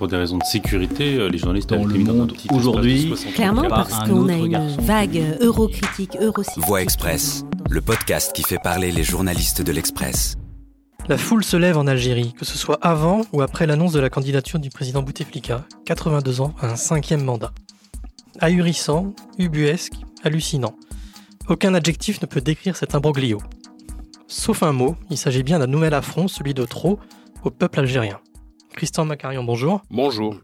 pour des raisons de sécurité, euh, les journalistes Dans le été mis dans un monde petit espace de aujourd'hui, 60 Clairement, parce qu'on a une garçon. vague eurocritique, eurosceptique. Voix Express, le podcast qui fait parler les journalistes de l'Express. La foule se lève en Algérie, que ce soit avant ou après l'annonce de la candidature du président Bouteflika, 82 ans, à un cinquième mandat. Ahurissant, ubuesque, hallucinant. Aucun adjectif ne peut décrire cet imbroglio. Sauf un mot, il s'agit bien d'un nouvel affront, celui de trop, au peuple algérien. Christian Macarion, bonjour. Bonjour.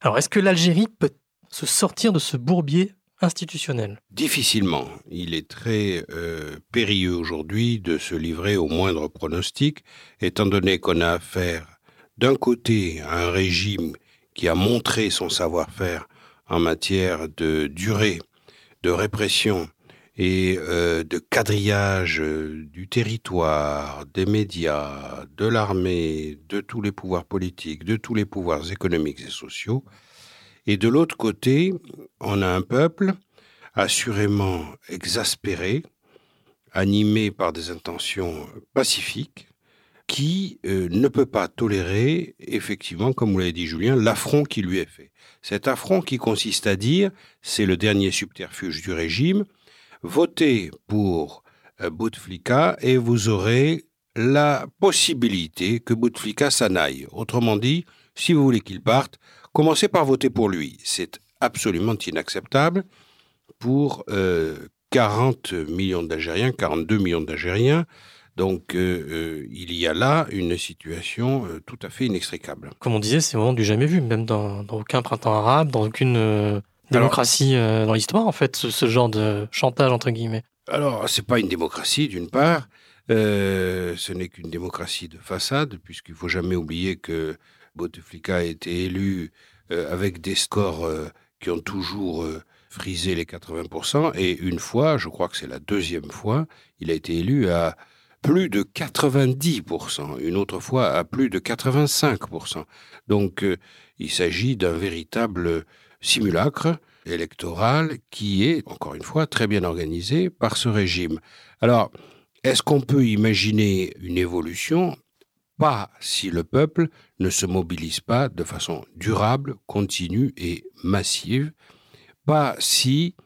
Alors, est-ce que l'Algérie peut se sortir de ce bourbier institutionnel? Difficilement. Il est très euh, périlleux aujourd'hui de se livrer au moindre pronostic, étant donné qu'on a affaire d'un côté à un régime qui a montré son savoir-faire en matière de durée, de répression et euh, de quadrillage euh, du territoire, des médias, de l'armée, de tous les pouvoirs politiques, de tous les pouvoirs économiques et sociaux. Et de l'autre côté, on a un peuple assurément exaspéré, animé par des intentions pacifiques, qui euh, ne peut pas tolérer, effectivement, comme vous l'avez dit Julien, l'affront qui lui est fait. Cet affront qui consiste à dire, c'est le dernier subterfuge du régime, votez pour euh, Bouteflika et vous aurez la possibilité que Bouteflika s'en aille. Autrement dit, si vous voulez qu'il parte, commencez par voter pour lui. C'est absolument inacceptable pour euh, 40 millions d'Algériens, 42 millions d'Algériens. Donc euh, euh, il y a là une situation euh, tout à fait inextricable. Comme on disait, c'est vraiment du jamais vu, même dans, aucun printemps arabe, dans aucune euh, démocratie euh, dans l'histoire, en fait, ce, ce genre de chantage, entre guillemets. Alors, c'est pas une démocratie, d'une part. Euh, ce n'est qu'une démocratie de façade, puisqu'il faut jamais oublier que Bouteflika a été élu euh, avec des scores euh, qui ont toujours frisé les 80%. Et une fois, je crois que c'est la deuxième fois, il a été élu à plus de 90%. Une autre fois à plus de 85%. Donc, il s'agit d'un véritable simulacre électoral qui est, encore une fois, très bien organisé par ce régime. Alors, est-ce qu'on peut imaginer une évolution? Pas si le peuple ne se mobilise pas de façon durable, continue et massive. Pas si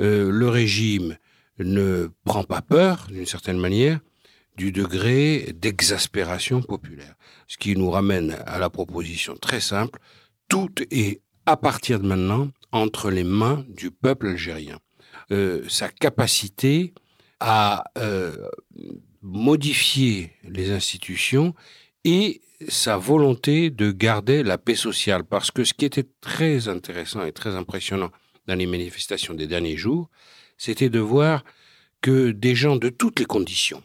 euh, le régime ne prend pas peur, d'une certaine manière, du degré d'exaspération populaire. Ce qui nous ramène à la proposition très simple, tout est à partir de maintenant entre les mains du peuple algérien. Euh, sa capacité à euh, modifier les institutions et sa volonté de garder la paix sociale. Parce que ce qui était très intéressant et très impressionnant dans les manifestations des derniers jours, c'était de voir que des gens de toutes les conditions,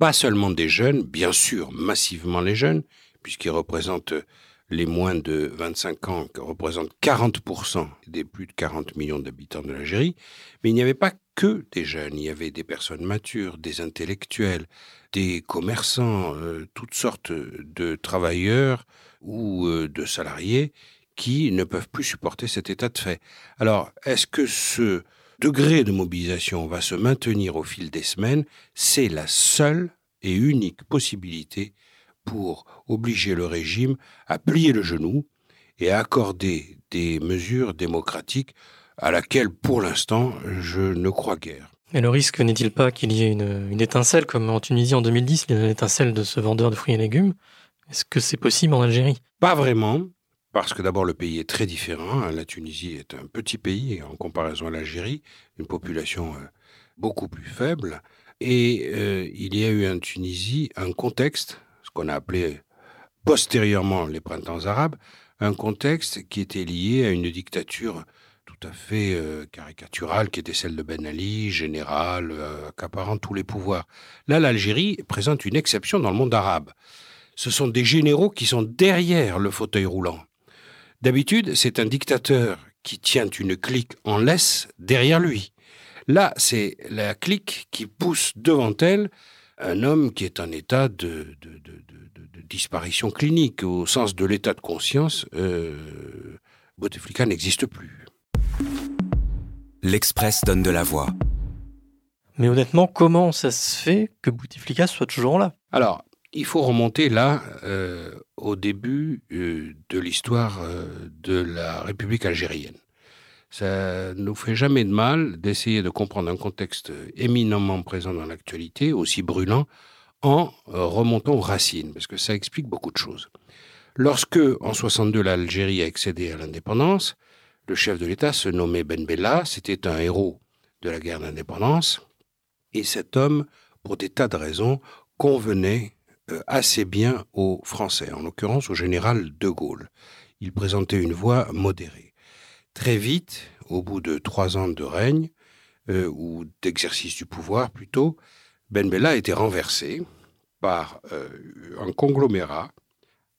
pas seulement des jeunes, bien sûr, massivement les jeunes, puisqu'ils représentent les moins de 25 ans, qui représentent 40% des plus de 40 millions d'habitants de l'Algérie, mais il n'y avait pas que des jeunes, il y avait des personnes matures, des intellectuels, des commerçants, euh, toutes sortes de travailleurs ou euh, de salariés qui ne peuvent plus supporter cet état de fait. Alors, est-ce que ce degré de mobilisation va se maintenir au fil des semaines? C'est la seule et unique possibilité pour obliger le régime à plier le genou et à accorder des mesures démocratiques à laquelle, pour l'instant, je ne crois guère. Et le risque n'est-il pas qu'il y ait une, une étincelle, comme en Tunisie en 2010, il y a une étincelle de ce vendeur de fruits et légumes? Est-ce que c'est possible en Algérie? Pas vraiment, parce que d'abord le pays est très différent. La Tunisie est un petit pays en comparaison à l'Algérie, une population euh, beaucoup plus faible. Et euh, il y a eu en Tunisie un contexte, qu'on a appelé postérieurement les printemps arabes, un contexte qui était lié à une dictature tout à fait euh, caricaturale, qui était celle de Ben Ali, général, euh, accaparant tous les pouvoirs. Là, l'Algérie présente une exception dans le monde arabe. Ce sont des généraux qui sont derrière le fauteuil roulant. D'habitude, c'est un dictateur qui tient une clique en laisse derrière lui. Là, c'est la clique qui pousse devant elle un homme qui est en état de, de, de, de, de disparition clinique. Au sens de l'état de conscience, euh, Bouteflika n'existe plus. L'Express donne de la voix. Mais honnêtement, comment ça se fait que Bouteflika soit toujours là? Alors, il faut remonter là euh, au début euh, de l'histoire euh, de la République algérienne. Ça ne nous fait jamais de mal d'essayer de comprendre un contexte éminemment présent dans l'actualité, aussi brûlant, en remontant aux racines, parce que ça explique beaucoup de choses. Lorsque, en 62, l'Algérie a accédé à l'indépendance, le chef de l'État se nommait Ben Bella, c'était un héros de la guerre d'indépendance, et cet homme, pour des tas de raisons, convenait euh, assez bien aux Français, en l'occurrence au général de Gaulle. Il présentait une voix modérée. Très vite, au bout de trois ans de règne, euh, ou d'exercice du pouvoir plutôt, Ben Bella a été renversé par euh, un conglomérat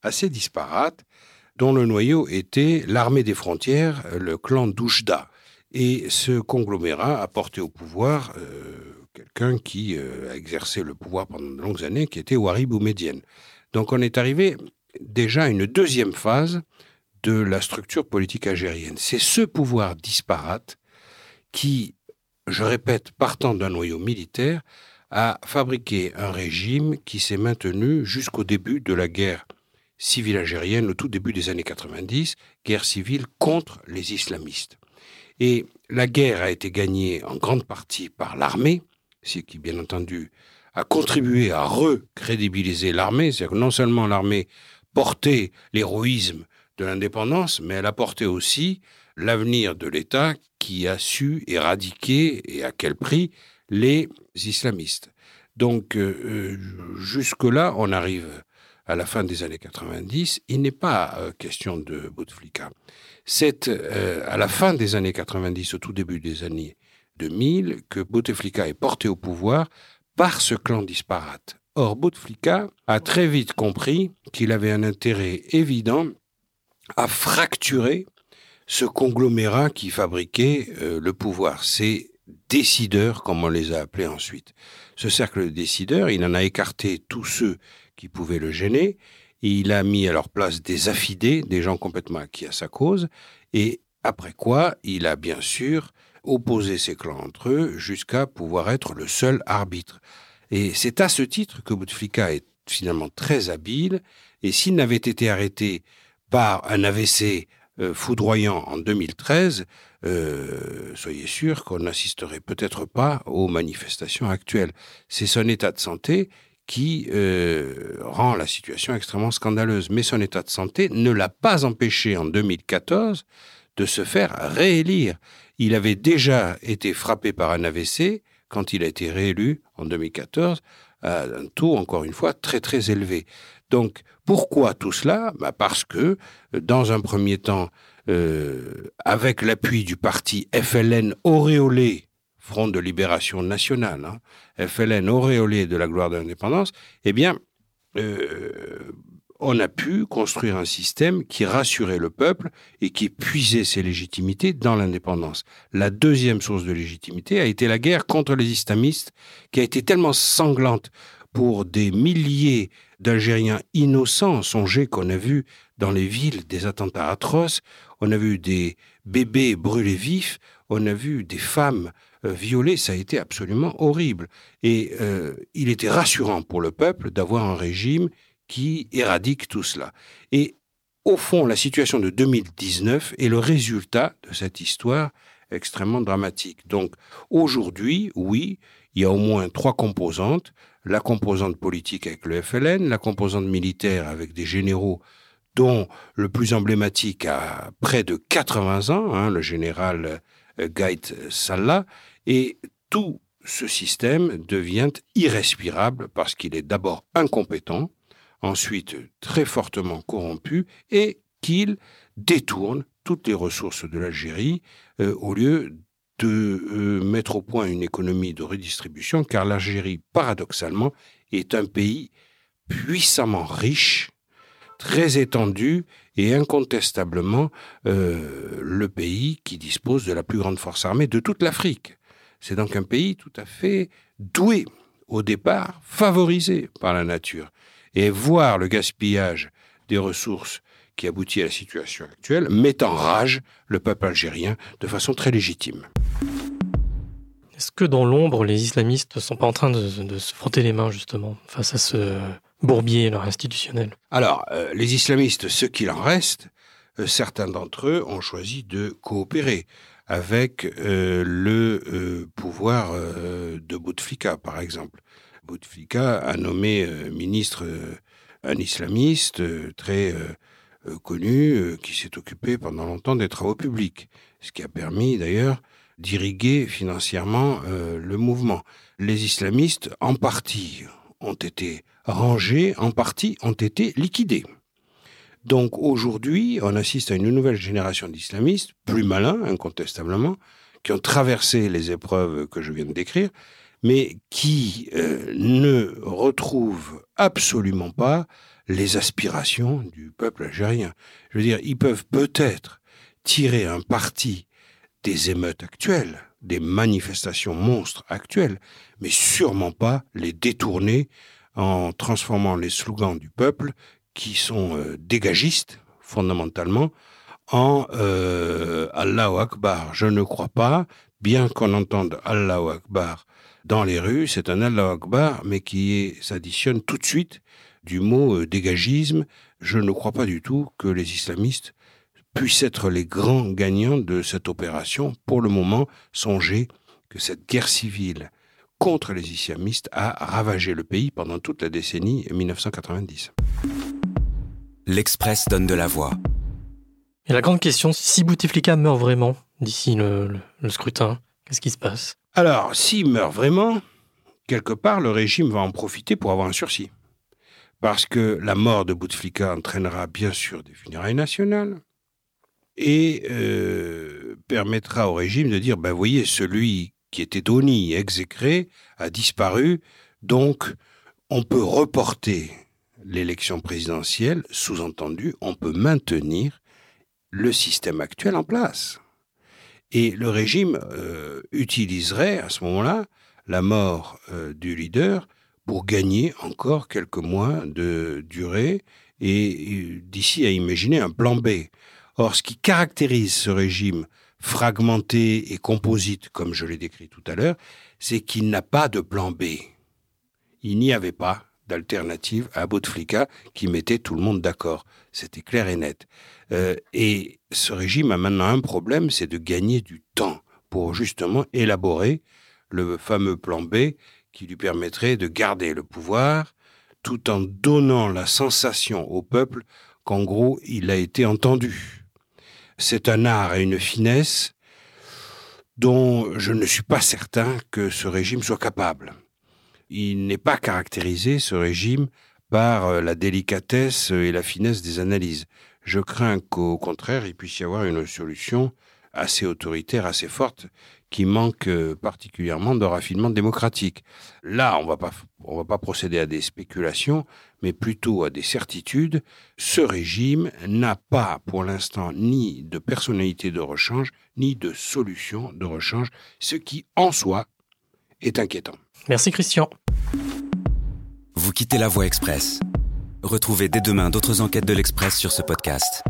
assez disparate, dont le noyau était l'armée des frontières, le clan d'Oujda. Et ce conglomérat a porté au pouvoir quelqu'un qui euh, a exercé le pouvoir pendant de longues années, qui était Ouari Boumedienne. Donc on est arrivé déjà à une deuxième phase de la structure politique algérienne. C'est ce pouvoir disparate qui, je répète, partant d'un noyau militaire, a fabriqué un régime qui s'est maintenu jusqu'au début de la guerre civile algérienne, au tout début des années 90, guerre civile contre les islamistes. Et la guerre a été gagnée en grande partie par l'armée, ce qui, bien entendu, a contribué à recrédibiliser l'armée. C'est-à-dire que non seulement l'armée portait l'héroïsme de l'indépendance, mais elle a porté aussi l'avenir de l'État qui a su éradiquer, et à quel prix, les islamistes. Donc, euh, euh, jusque-là, on arrive à la fin des années 90. Il n'est pas euh, question de Bouteflika. C'est à la fin des années 90, au tout début des années 2000 que Bouteflika est porté au pouvoir par ce clan disparate. Or, Bouteflika a très vite compris qu'il avait un intérêt évident à fracturer ce conglomérat qui fabriquait euh, le pouvoir. Ces décideurs, comme on les a appelés ensuite. Ce cercle de décideurs, il en a écarté tous ceux qui pouvaient le gêner, et il a mis à leur place des affidés, des gens complètement acquis à sa cause, et après quoi, il a bien sûr opposer ces clans entre eux jusqu'à pouvoir être le seul arbitre. Et c'est à ce titre que Bouteflika est finalement très habile, et s'il n'avait été arrêté par un AVC euh, foudroyant en 2013, euh, soyez sûr qu'on n'assisterait peut-être pas aux manifestations actuelles. C'est son état de santé qui euh, rend la situation extrêmement scandaleuse. Mais son état de santé ne l'a pas empêché en 2014 de se faire réélire. Il avait déjà été frappé par un AVC quand il a été réélu en 2014 à un taux, encore une fois, très très élevé. Donc, pourquoi tout cela? Bah Parce que, dans un premier temps, euh, avec l'appui du parti FLN auréolé, Front de Libération Nationale, hein, FLN auréolé de la gloire de l'indépendance, eh bien, euh, on a pu construire un système qui rassurait le peuple et qui puisait ses légitimités dans l'indépendance. La deuxième source de légitimité a été la guerre contre les islamistes, qui a été tellement sanglante pour des milliers d'Algériens innocents. Songez qu'on a vu dans les villes des attentats atroces, on a vu des bébés brûlés vifs, on a vu des femmes euh, violées, ça a été absolument horrible. Et euh, il était rassurant pour le peuple d'avoir un régime qui éradique tout cela. Et au fond, la situation de 2019 est le résultat de cette histoire extrêmement dramatique. Donc aujourd'hui, oui, il y a au moins trois composantes. La composante politique avec le FLN, la composante militaire avec des généraux dont le plus emblématique a près de 80 ans, hein, le général euh, Gaït Salah, et tout ce système devient irrespirable parce qu'il est d'abord incompétent, ensuite très fortement corrompu, et qu'il détourne toutes les ressources de l'Algérie euh, au lieu de euh, mettre au point une économie de redistribution, car l'Algérie, paradoxalement, est un pays puissamment riche, très étendu et incontestablement euh, le pays qui dispose de la plus grande force armée de toute l'Afrique. C'est donc un pays tout à fait doué, au départ favorisé par la nature et voir le gaspillage des ressources qui aboutit à la situation actuelle met en rage le peuple algérien de façon très légitime. Est-ce que dans l'ombre, les islamistes ne sont pas en train de, se frotter les mains justement face à ce bourbier alors, institutionnel? Alors, euh, les islamistes, ce qu'il en reste, euh, certains d'entre eux ont choisi de coopérer avec euh, le pouvoir de Bouteflika, par exemple. Bouteflika a nommé ministre un islamiste très connu euh, qui s'est occupé pendant longtemps des travaux publics, ce qui a permis d'ailleurs d'irriguer financièrement euh, le mouvement. Les islamistes, en partie, ont été rangés, en partie, ont été liquidés. Donc aujourd'hui, on assiste à une nouvelle génération d'islamistes, plus malins, incontestablement, qui ont traversé les épreuves que je viens de décrire, mais qui euh, ne retrouvent absolument pas les aspirations du peuple algérien. Je veux dire, ils peuvent peut-être tirer un parti des émeutes actuelles, des manifestations monstres actuelles, mais sûrement pas les détourner en transformant les slogans du peuple, qui sont euh, dégagistes, fondamentalement, en euh, Allahu Akbar. Je ne crois pas, bien qu'on entende Allahu Akbar dans les rues, c'est un Allahu Akbar, mais qui s'additionne tout de suite du mot euh, dégagisme. Je ne crois pas du tout que les islamistes puissent être les grands gagnants de cette opération. Pour le moment, songez que cette guerre civile contre les islamistes a ravagé le pays pendant toute la décennie 1990. L'Express donne de la voix. Et la grande question, si Bouteflika meurt vraiment d'ici le, le- le scrutin, qu'est-ce qui se passe? Alors, s'il meurt vraiment, quelque part, le régime va en profiter pour avoir un sursis. Parce que la mort de Bouteflika entraînera bien sûr des funérailles nationales et euh, permettra au régime de dire, ben voyez, celui qui était Doni, exécré, a disparu, donc on peut reporter l'élection présidentielle, sous-entendu, on peut maintenir le système actuel en place. Et le régime euh, utiliserait à ce moment-là la mort euh, du leader pour gagner encore quelques mois de durée et euh, d'ici à imaginer un plan B. Or, ce qui caractérise ce régime fragmenté et composite, comme je l'ai décrit tout à l'heure, c'est qu'il n'a pas de plan B. Il n'y avait pas d'alternative à Bouteflika qui mettait tout le monde d'accord. C'était clair et net. Euh, et ce régime a maintenant un problème, c'est de gagner du temps pour justement élaborer le fameux plan B qui lui permettrait de garder le pouvoir tout en donnant la sensation au peuple qu'en gros, il a été entendu. C'est un art et une finesse dont je ne suis pas certain que ce régime soit capable. Il n'est pas caractérisé, ce régime, par euh, la délicatesse et la finesse des analyses. Je crains qu'au contraire, il puisse y avoir une solution assez autoritaire, assez forte, qui manque euh, particulièrement de raffinement démocratique. Là, on on va pas procéder à des spéculations, mais plutôt à des certitudes. Ce régime n'a pas, pour l'instant, ni de personnalité de rechange, ni de solution de rechange, ce qui, en soi, est inquiétant. Merci Christian. Vous quittez la voie express. Retrouvez dès demain d'autres enquêtes de l'Express sur ce podcast.